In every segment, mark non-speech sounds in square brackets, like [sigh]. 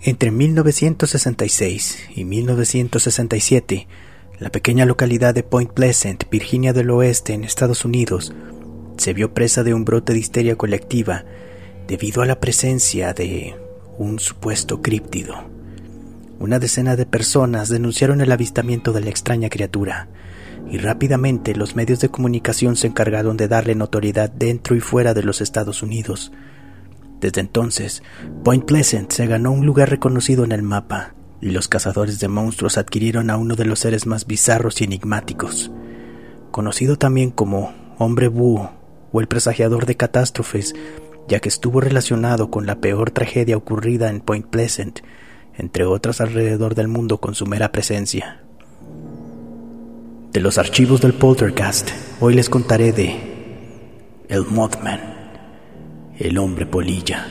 Entre 1966 y 1967, la pequeña localidad de Point Pleasant, Virginia del Oeste, en Estados Unidos, se vio presa de un brote de histeria colectiva debido a la presencia de un supuesto críptido. Una decena de personas denunciaron el avistamiento de la extraña criatura, y rápidamente los medios de comunicación se encargaron de darle notoriedad dentro y fuera de los Estados Unidos. Desde entonces, Point Pleasant se ganó un lugar reconocido en el mapa, y los cazadores de monstruos adquirieron a uno de los seres más bizarros y enigmáticos, conocido también como Hombre Búho o el presagiador de catástrofes, ya que estuvo relacionado con la peor tragedia ocurrida en Point Pleasant, entre otras alrededor del mundo con su mera presencia. De los archivos del Poltercast, hoy les contaré de El Mothman, el hombre polilla.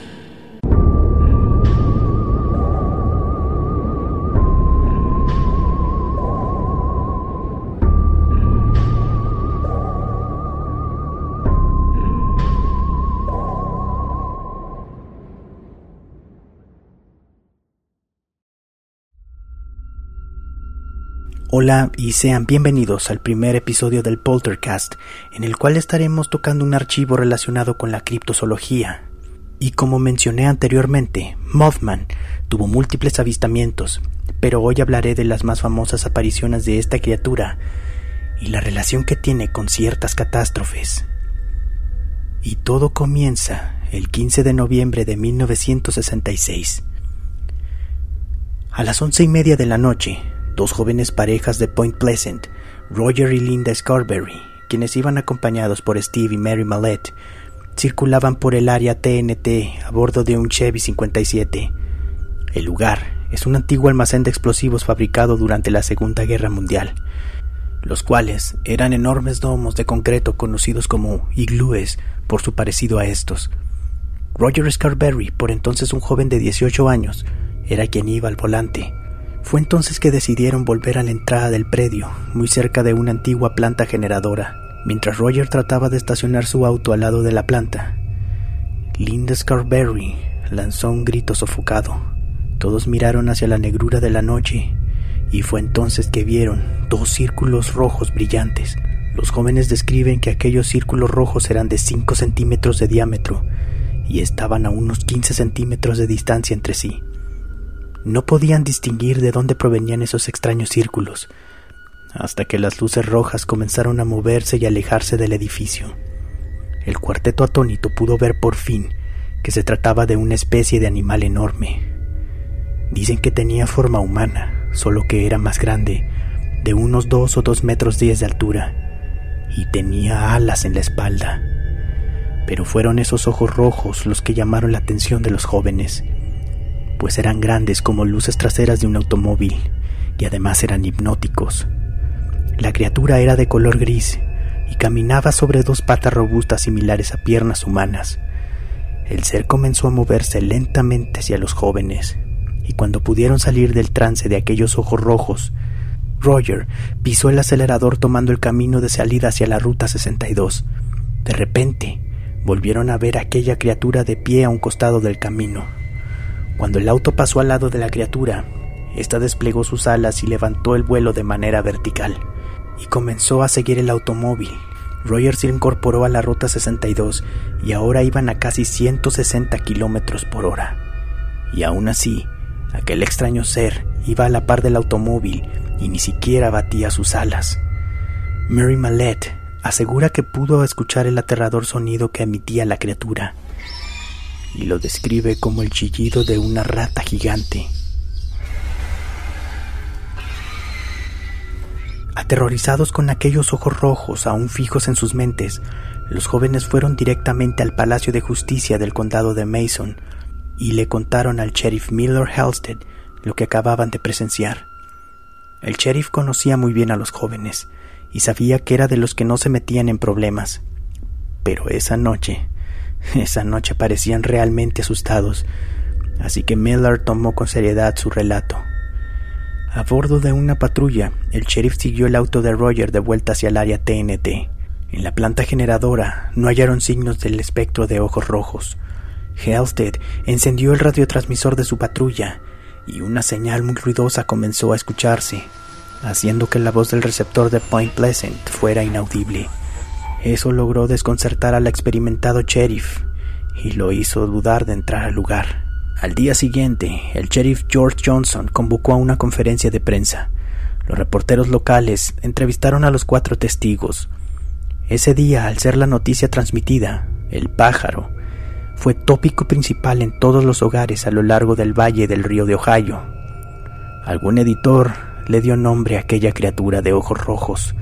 Hola y sean bienvenidos al primer episodio del Poltercast, en el cual estaremos tocando un archivo relacionado con la criptozoología. Y como mencioné anteriormente, Mothman tuvo múltiples avistamientos, pero hoy hablaré de las más famosas apariciones de esta criatura y la relación que tiene con ciertas catástrofes. Y todo comienza el 15 de noviembre de 1966. A las once y media de la noche, dos jóvenes parejas de Point Pleasant, Roger y Linda Scarberry, quienes iban acompañados por Steve y Mary Mallette, circulaban por el área TNT a bordo de un Chevy 57. El lugar es un antiguo almacén de explosivos fabricado durante la Segunda Guerra Mundial, los cuales eran enormes domos de concreto conocidos como iglúes por su parecido a estos. Roger Scarberry, por entonces un joven de 18 años, era quien iba al volante. Fue entonces que decidieron volver a la entrada del predio, muy cerca de una antigua planta generadora, mientras Roger trataba de estacionar su auto al lado de la planta. Linda Scarberry lanzó un grito sofocado. Todos miraron hacia la negrura de la noche y fue entonces que vieron dos círculos rojos brillantes. Los jóvenes describen que aquellos círculos rojos eran de 5 centímetros de diámetro y estaban a unos 15 centímetros de distancia entre sí. No podían distinguir de dónde provenían esos extraños círculos, hasta que las luces rojas comenzaron a moverse y alejarse del edificio. El cuarteto atónito pudo ver por fin que se trataba de una especie de animal enorme. Dicen que tenía forma humana, solo que era más grande, de unos dos o dos metros diez de altura, y tenía alas en la espalda. Pero fueron esos ojos rojos los que llamaron la atención de los jóvenes pues eran grandes como luces traseras de un automóvil y además eran hipnóticos. La criatura era de color gris y caminaba sobre dos patas robustas similares a piernas humanas. El ser comenzó a moverse lentamente hacia los jóvenes, y cuando pudieron salir del trance de aquellos ojos rojos, Roger pisó el acelerador tomando el camino de salida hacia la Ruta 62. De repente, volvieron a ver aquella criatura de pie a un costado del camino. Cuando el auto pasó al lado de la criatura, ésta desplegó sus alas y levantó el vuelo de manera vertical y comenzó a seguir el automóvil. Roger se incorporó a la ruta 62 y ahora iban a casi 160 kilómetros por hora. Y aún así, aquel extraño ser iba a la par del automóvil y ni siquiera batía sus alas. Mary Mallette asegura que pudo escuchar el aterrador sonido que emitía la criatura y lo describe como el chillido de una rata gigante. Aterrorizados con aquellos ojos rojos aún fijos en sus mentes, los jóvenes fueron directamente al Palacio de Justicia del condado de Mason y le contaron al sheriff Miller Halstead lo que acababan de presenciar. El sheriff conocía muy bien a los jóvenes y sabía que era de los que no se metían en problemas. Pero esa noche [laughs] esa noche parecían realmente asustados, así que Miller tomó con seriedad su relato. A bordo de una patrulla, el sheriff siguió el auto de Roger de vuelta hacia el área TNT. En la planta generadora no hallaron signos del espectro de ojos rojos. Halstead encendió el radiotransmisor de su patrulla y una señal muy ruidosa comenzó a escucharse, haciendo que la voz del receptor de Point Pleasant fuera inaudible. Eso logró desconcertar al experimentado sheriff y lo hizo dudar de entrar al lugar. Al día siguiente, el sheriff George Johnson convocó a una conferencia de prensa. Los reporteros locales entrevistaron a los cuatro testigos. Ese día, al ser la noticia transmitida, el pájaro fue tópico principal en todos los hogares a lo largo del valle del río de Ohio. Algún editor le dio nombre a aquella criatura de ojos rojos,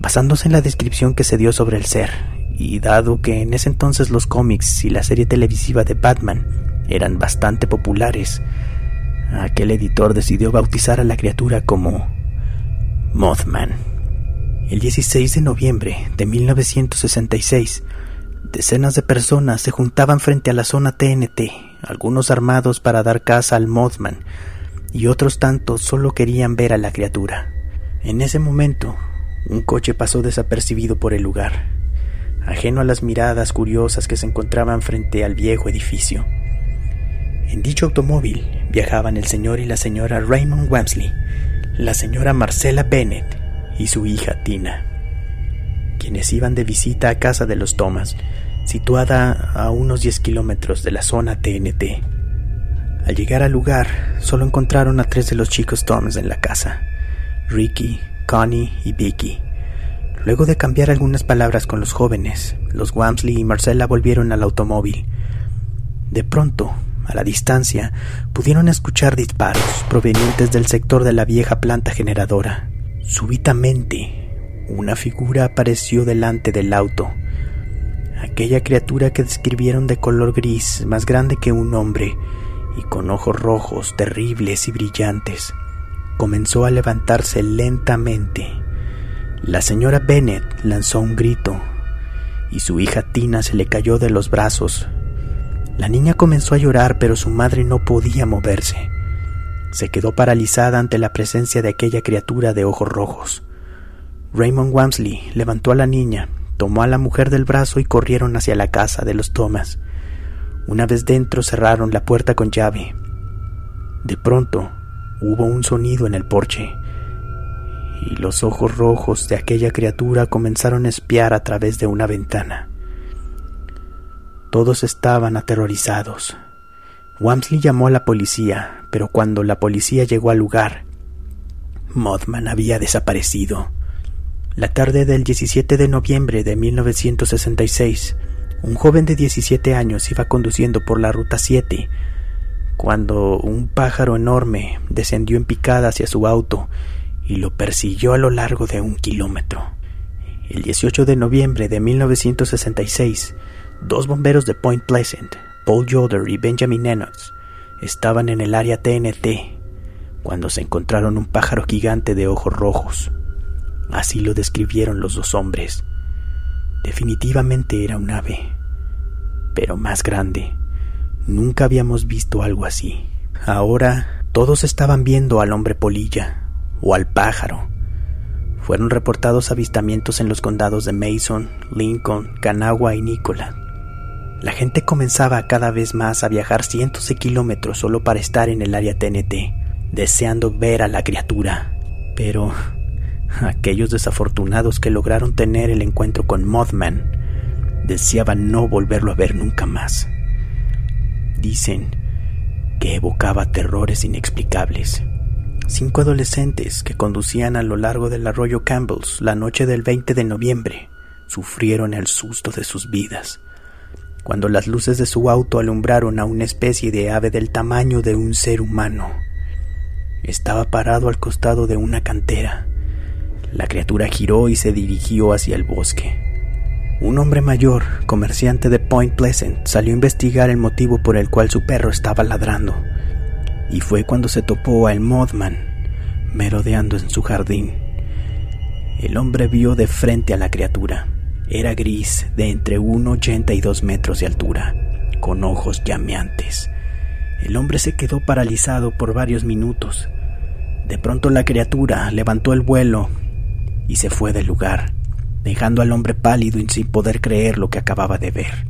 basándose en la descripción que se dio sobre el ser, y dado que en ese entonces los cómics y la serie televisiva de Batman eran bastante populares, aquel editor decidió bautizar a la criatura como Mothman. El 16 de noviembre de 1966, Decenas de personas se juntaban frente a la zona TNT, algunos armados para dar caza al Mothman, y otros tantos solo querían ver a la criatura. En ese momento, un coche pasó desapercibido por el lugar, ajeno a las miradas curiosas que se encontraban frente al viejo edificio. En dicho automóvil viajaban el señor y la señora Raymond Wamsley, la señora Marcella Bennett y su hija Tina quienes iban de visita a casa de los Thomas, situada a unos 10 kilómetros de la zona TNT. Al llegar al lugar, solo encontraron a tres de los chicos Thomas en la casa, Ricky, Connie y Vicky. Luego de cambiar algunas palabras con los jóvenes, los Wamsley y Marcella volvieron al automóvil. De pronto, a la distancia, pudieron escuchar disparos provenientes del sector de la vieja planta generadora. Súbitamente, una figura apareció delante del auto. Aquella criatura que describieron de color gris, más grande que un hombre, y con ojos rojos, terribles y brillantes, comenzó a levantarse lentamente. La señora Bennett lanzó un grito, y su hija Tina se le cayó de los brazos. La niña comenzó a llorar, pero su madre no podía moverse. Se quedó paralizada ante la presencia de aquella criatura de ojos rojos. Raymond Wamsley levantó a la niña, tomó a la mujer del brazo y corrieron hacia la casa de los Thomas. Una vez dentro cerraron la puerta con llave. De pronto hubo un sonido en el porche y los ojos rojos de aquella criatura comenzaron a espiar a través de una ventana. Todos estaban aterrorizados. Wamsley llamó a la policía, pero cuando la policía llegó al lugar, Mothman había desaparecido. La tarde del 17 de noviembre de 1966, un joven de 17 años iba conduciendo por la Ruta 7 cuando un pájaro enorme descendió en picada hacia su auto y lo persiguió a lo largo de un kilómetro. El 18 de noviembre de 1966, dos bomberos de Point Pleasant, Paul Yoder y Benjamin Enox, estaban en el área TNT cuando se encontraron un pájaro gigante de ojos rojos. Así lo describieron los dos hombres. Definitivamente era un ave, pero más grande. Nunca habíamos visto algo así. Ahora todos estaban viendo al hombre polilla o al pájaro. Fueron reportados avistamientos en los condados de Mason, Lincoln, Kanawha y Nicola. La gente comenzaba cada vez más a viajar cientos de kilómetros solo para estar en el área TNT, deseando ver a la criatura. Pero Aquellos desafortunados que lograron tener el encuentro con Mothman deseaban no volverlo a ver nunca más. Dicen que evocaba terrores inexplicables. Cinco adolescentes que conducían a lo largo del arroyo Campbell's la noche del 20 de noviembre sufrieron el susto de sus vidas cuando las luces de su auto alumbraron a una especie de ave del tamaño de un ser humano. Estaba parado al costado de una cantera la criatura giró y se dirigió hacia el bosque. Un hombre mayor, comerciante de Point Pleasant, salió a investigar el motivo por el cual su perro estaba ladrando. Y fue cuando se topó al Mothman merodeando en su jardín. El hombre vio de frente a la criatura. Era gris, de entre 1,80 y 2 metros de altura, con ojos llameantes. El hombre se quedó paralizado por varios minutos. De pronto la criatura levantó el vuelo y se fue del lugar, dejando al hombre pálido y sin poder creer lo que acababa de ver.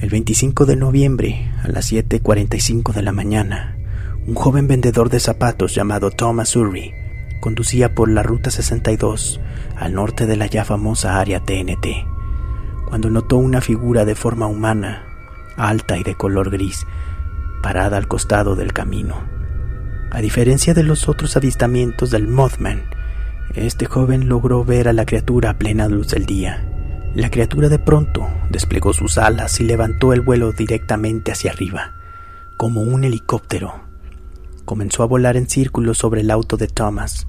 El 25 de noviembre, a las 7.45 de la mañana, un joven vendedor de zapatos llamado Thomas Urry conducía por la Ruta 62 al norte de la ya famosa área TNT, cuando notó una figura de forma humana, alta y de color gris, parada al costado del camino. A diferencia de los otros avistamientos del Mothman, este joven logró ver a la criatura a plena luz del día. La criatura de pronto desplegó sus alas y levantó el vuelo directamente hacia arriba, como un helicóptero. Comenzó a volar en círculos sobre el auto de Thomas.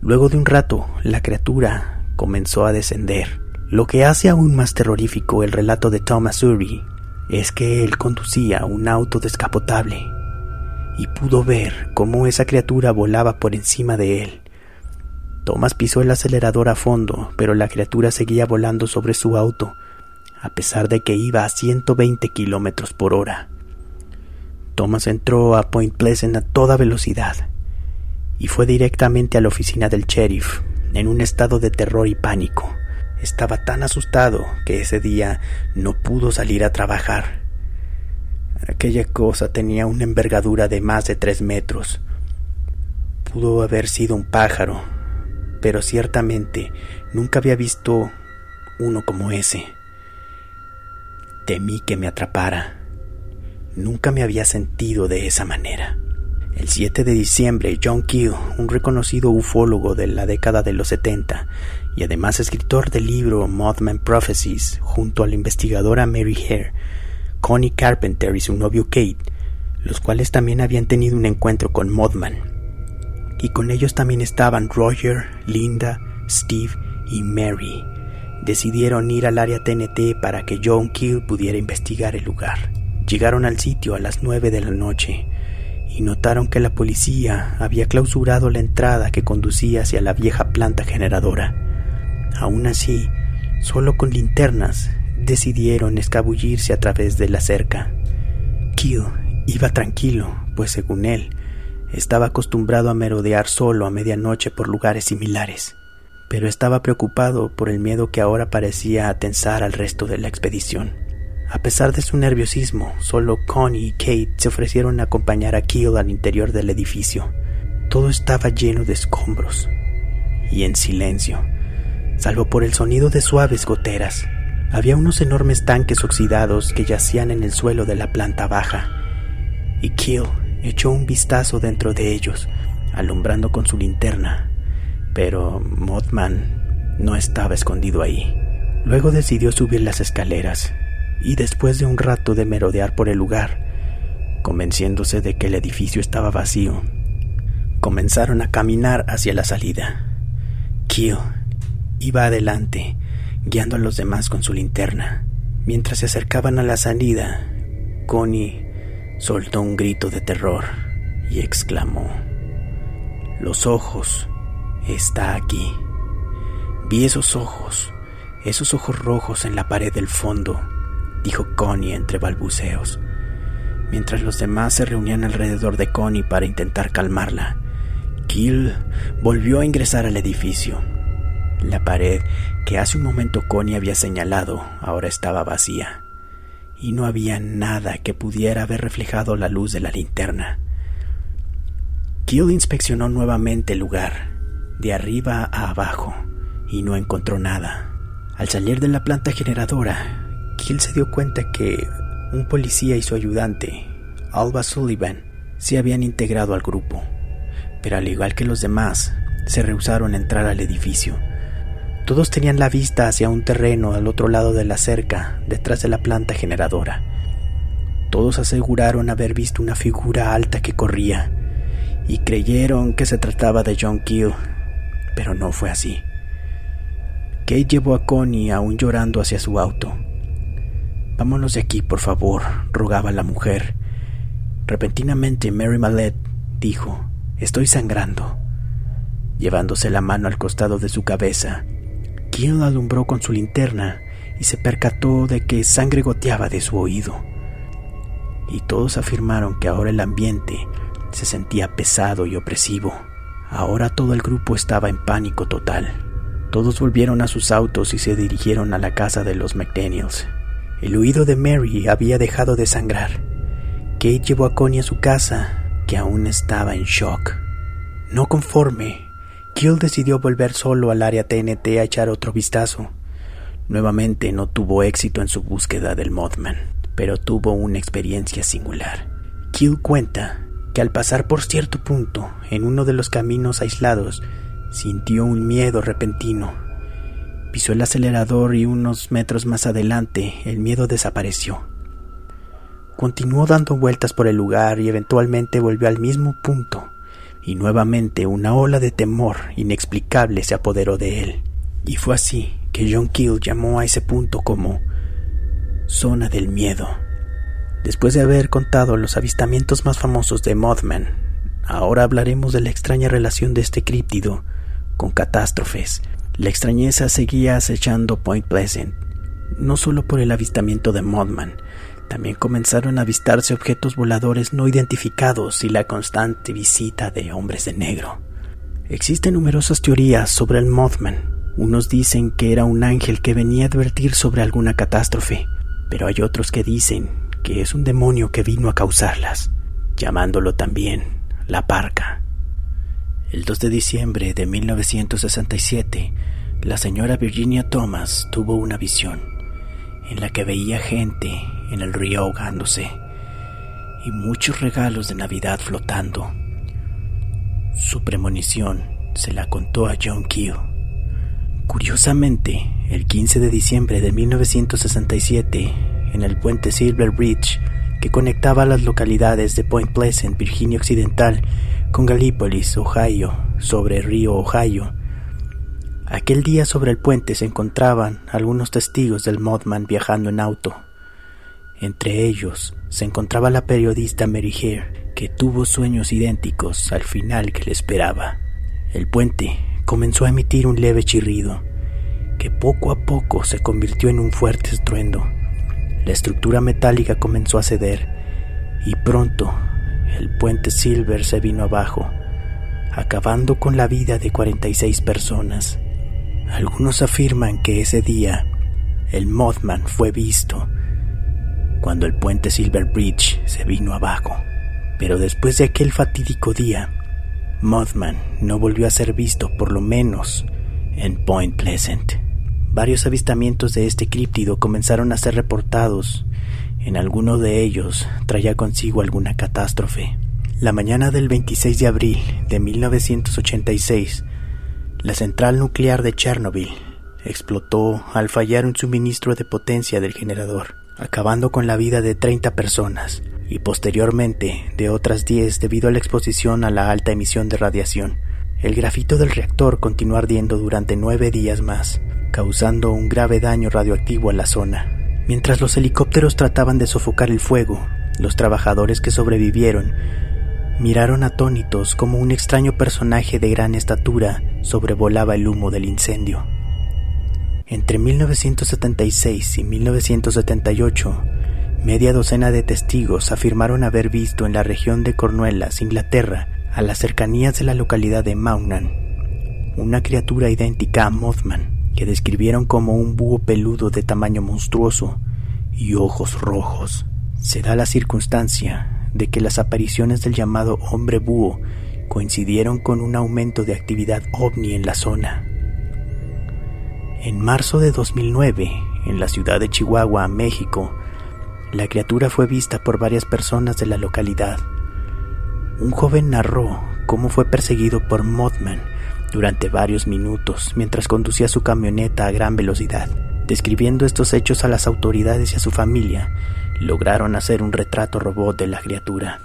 Luego de un rato, la criatura comenzó a descender. Lo que hace aún más terrorífico el relato de Thomas Urry es que él conducía un auto descapotable y pudo ver cómo esa criatura volaba por encima de él. Thomas pisó el acelerador a fondo, pero la criatura seguía volando sobre su auto, a pesar de que iba a 120 kilómetros por hora. Thomas entró a Point Pleasant a toda velocidad y fue directamente a la oficina del sheriff, en un estado de terror y pánico. Estaba tan asustado que ese día no pudo salir a trabajar. Aquella cosa tenía una envergadura de más de tres metros. Pudo haber sido un pájaro, pero ciertamente nunca había visto uno como ese. Temí que me atrapara. Nunca me había sentido de esa manera. El 7 de diciembre, John Keel, un reconocido ufólogo de la década de los 70 y además escritor del libro Mothman Prophecies, junto a la investigadora Mary Hare, Connie Carpenter y su novio Kate, los cuales también habían tenido un encuentro con Mothman, y con ellos también estaban Roger, Linda, Steve y Mary. Decidieron ir al área TNT para que John Keel pudiera investigar el lugar. Llegaron al sitio a las nueve de la noche y notaron que la policía había clausurado la entrada que conducía hacia la vieja planta generadora. Aún así, solo con linternas decidieron escabullirse a través de la cerca. Keel iba tranquilo, pues según él, estaba acostumbrado a merodear solo a medianoche por lugares similares, pero estaba preocupado por el miedo que ahora parecía atensar al resto de la expedición. A pesar de su nerviosismo, solo Connie y Kate se ofrecieron a acompañar a Keel al interior del edificio. Todo estaba lleno de escombros y en silencio, salvo por el sonido de suaves goteras. Había unos enormes tanques oxidados que yacían en el suelo de la planta baja, y Keel echó un vistazo dentro de ellos, alumbrando con su linterna, pero Mothman no estaba escondido ahí. Luego decidió subir las escaleras y después de un rato de merodear por el lugar, convenciéndose de que el edificio estaba vacío, comenzaron a caminar hacia la salida. Kyo iba adelante, guiando a los demás con su linterna. Mientras se acercaban a la salida, Connie soltó un grito de terror y exclamó, Los ojos, está aquí. Vi esos ojos, esos ojos rojos en la pared del fondo, dijo Connie entre balbuceos, mientras los demás se reunían alrededor de Connie para intentar calmarla. Kill volvió a ingresar al edificio. La pared que hace un momento Connie había señalado ahora estaba vacía y no había nada que pudiera haber reflejado la luz de la linterna. Kill inspeccionó nuevamente el lugar, de arriba a abajo, y no encontró nada. Al salir de la planta generadora, Kill se dio cuenta que un policía y su ayudante, Alba Sullivan, se habían integrado al grupo, pero al igual que los demás, se rehusaron a entrar al edificio todos tenían la vista hacia un terreno al otro lado de la cerca, detrás de la planta generadora. Todos aseguraron haber visto una figura alta que corría y creyeron que se trataba de John Keel, pero no fue así. Kate llevó a Connie aún llorando hacia su auto. Vámonos de aquí, por favor, rogaba la mujer. Repentinamente Mary Mallet dijo, Estoy sangrando. Llevándose la mano al costado de su cabeza, quien alumbró con su linterna y se percató de que sangre goteaba de su oído. Y todos afirmaron que ahora el ambiente se sentía pesado y opresivo. Ahora todo el grupo estaba en pánico total. Todos volvieron a sus autos y se dirigieron a la casa de los McDaniels. El oído de Mary había dejado de sangrar. Kate llevó a Connie a su casa, que aún estaba en shock. No conforme, Kill decidió volver solo al área TNT a echar otro vistazo. Nuevamente no tuvo éxito en su búsqueda del Mothman, pero tuvo una experiencia singular. Kill cuenta que al pasar por cierto punto en uno de los caminos aislados, sintió un miedo repentino. Pisó el acelerador y unos metros más adelante el miedo desapareció. Continuó dando vueltas por el lugar y eventualmente volvió al mismo punto, y nuevamente una ola de temor inexplicable se apoderó de él. Y fue así que John Keel llamó a ese punto como zona del miedo. Después de haber contado los avistamientos más famosos de Mothman, ahora hablaremos de la extraña relación de este críptido con catástrofes. La extrañeza seguía acechando Point Pleasant, no solo por el avistamiento de Mothman, también comenzaron a avistarse objetos voladores no identificados y la constante visita de hombres de negro. Existen numerosas teorías sobre el Mothman. Unos dicen que era un ángel que venía a advertir sobre alguna catástrofe, pero hay otros que dicen que es un demonio que vino a causarlas, llamándolo también la parca. El 2 de diciembre de 1967, la señora Virginia Thomas tuvo una visión en la que veía gente en el río ahogándose y muchos regalos de Navidad flotando. Su premonición se la contó a John Keel. Curiosamente, el 15 de diciembre de 1967, en el puente Silver Bridge que conectaba las localidades de Point Pleasant, Virginia Occidental, con Gallipolis, Ohio, sobre el río Ohio. Aquel día sobre el puente se encontraban algunos testigos del Mothman viajando en auto. Entre ellos se encontraba la periodista Mary Hare, que tuvo sueños idénticos al final que le esperaba. El puente comenzó a emitir un leve chirrido, que poco a poco se convirtió en un fuerte estruendo. La estructura metálica comenzó a ceder y pronto el puente Silver se vino abajo, acabando con la vida de 46 personas. Algunos afirman que ese día el Mothman fue visto cuando el puente Silver Bridge se vino abajo. Pero después de aquel fatídico día, Mothman no volvió a ser visto por lo menos en Point Pleasant. Varios avistamientos de este críptido comenzaron a ser reportados. En alguno de ellos traía consigo alguna catástrofe. La mañana del 26 de abril de 1986, la central nuclear de Chernobyl explotó al fallar un suministro de potencia del generador, acabando con la vida de 30 personas y posteriormente de otras 10 debido a la exposición a la alta emisión de radiación. El grafito del reactor continuó ardiendo durante nueve días más, causando un grave daño radioactivo a la zona. Mientras los helicópteros trataban de sofocar el fuego, los trabajadores que sobrevivieron miraron atónitos como un extraño personaje de gran estatura sobrevolaba el humo del incendio. Entre 1976 y 1978, media docena de testigos afirmaron haber visto en la región de Cornuellas, Inglaterra, a las cercanías de la localidad de Maunan, una criatura idéntica a Mothman, que describieron como un búho peludo de tamaño monstruoso y ojos rojos. Se da la circunstancia de que las apariciones del llamado hombre búho coincidieron con un aumento de actividad ovni en la zona. En marzo de 2009, en la ciudad de Chihuahua, México, la criatura fue vista por varias personas de la localidad. Un joven narró cómo fue perseguido por Mothman durante varios minutos mientras conducía su camioneta a gran velocidad. Describiendo estos hechos a las autoridades y a su familia, lograron hacer un retrato robot de la criatura.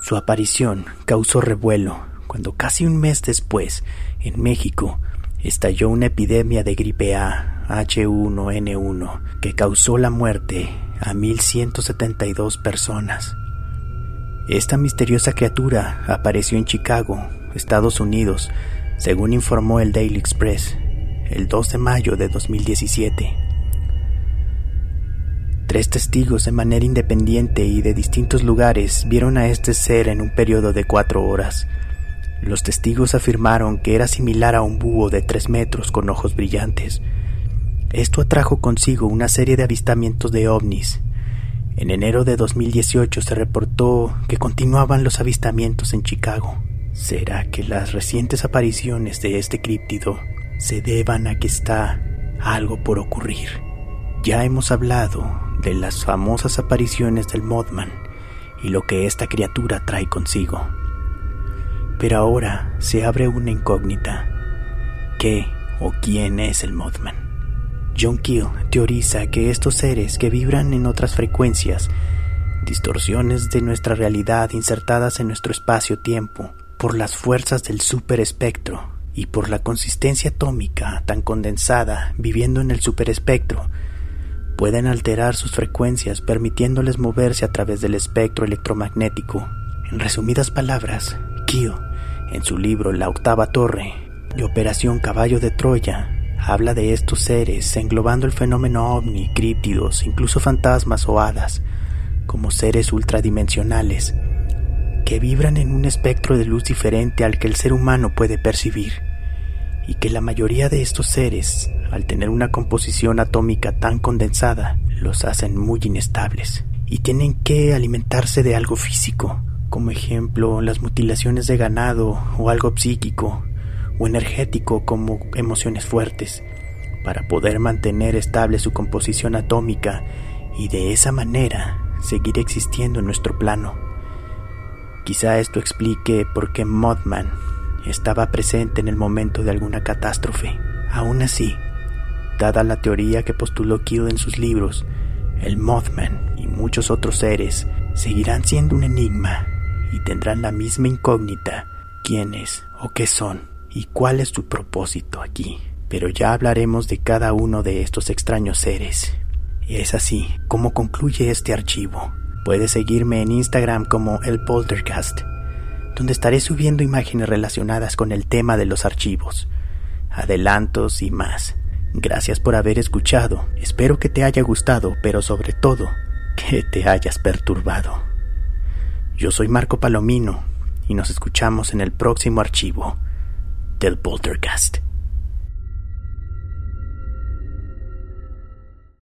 Su aparición causó revuelo cuando casi un mes después, en México, estalló una epidemia de gripe A H1N1 que causó la muerte a 1.172 personas. Esta misteriosa criatura apareció en Chicago, Estados Unidos, según informó el Daily Express el 2 de mayo de 2017. Tres testigos de manera independiente y de distintos lugares vieron a este ser en un periodo de cuatro horas. Los testigos afirmaron que era similar a un búho de tres metros con ojos brillantes. Esto atrajo consigo una serie de avistamientos de ovnis. En enero de 2018 se reportó que continuaban los avistamientos en Chicago. ¿Será que las recientes apariciones de este críptido se deban a que está algo por ocurrir? Ya hemos hablado de las famosas apariciones del Mothman y lo que esta criatura trae consigo. Pero ahora se abre una incógnita. ¿Qué o quién es el Mothman? John Keel teoriza que estos seres que vibran en otras frecuencias, distorsiones de nuestra realidad insertadas en nuestro espacio-tiempo, por las fuerzas del superespectro y por la consistencia atómica tan condensada viviendo en el superespectro, pueden alterar sus frecuencias permitiéndoles moverse a través del espectro electromagnético. En resumidas palabras, Keel, en su libro La octava torre y Operación Caballo de Troya, habla de estos seres englobando el fenómeno ovni, críptidos, incluso fantasmas o hadas, como seres ultradimensionales que vibran en un espectro de luz diferente al que el ser humano puede percibir, y que la mayoría de estos seres, al tener una composición atómica tan condensada, los hacen muy inestables, y tienen que alimentarse de algo físico, como ejemplo las mutilaciones de ganado o algo psíquico o energético como emociones fuertes, para poder mantener estable su composición atómica y de esa manera seguir existiendo en nuestro plano. Quizá esto explique por qué Mothman estaba presente en el momento de alguna catástrofe. Aún así, dada la teoría que postuló Kill en sus libros, el Mothman y muchos otros seres seguirán siendo un enigma y tendrán la misma incógnita quiénes o qué son y cuál es su propósito aquí. Pero ya hablaremos de cada uno de estos extraños seres. Y es así como concluye este archivo. Puedes seguirme en Instagram como el Poltercast, donde estaré subiendo imágenes relacionadas con el tema de los archivos, adelantos y más. Gracias por haber escuchado, espero que te haya gustado, pero sobre todo, que te hayas perturbado. Yo soy Marco Palomino y nos escuchamos en el próximo archivo del Poltercast.